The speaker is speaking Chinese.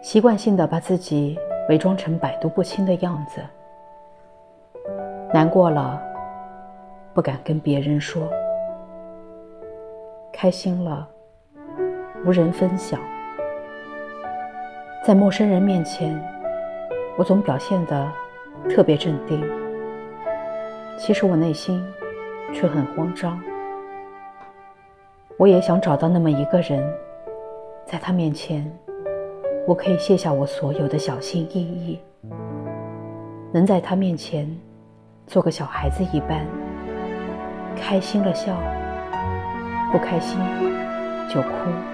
习惯性的把自己伪装成百毒不侵的样子，难过了不敢跟别人说，开心了无人分享，在陌生人面前，我总表现的特别镇定，其实我内心却很慌张。我也想找到那么一个人，在他面前，我可以卸下我所有的小心翼翼，能在他面前做个小孩子一般，开心了笑，不开心就哭。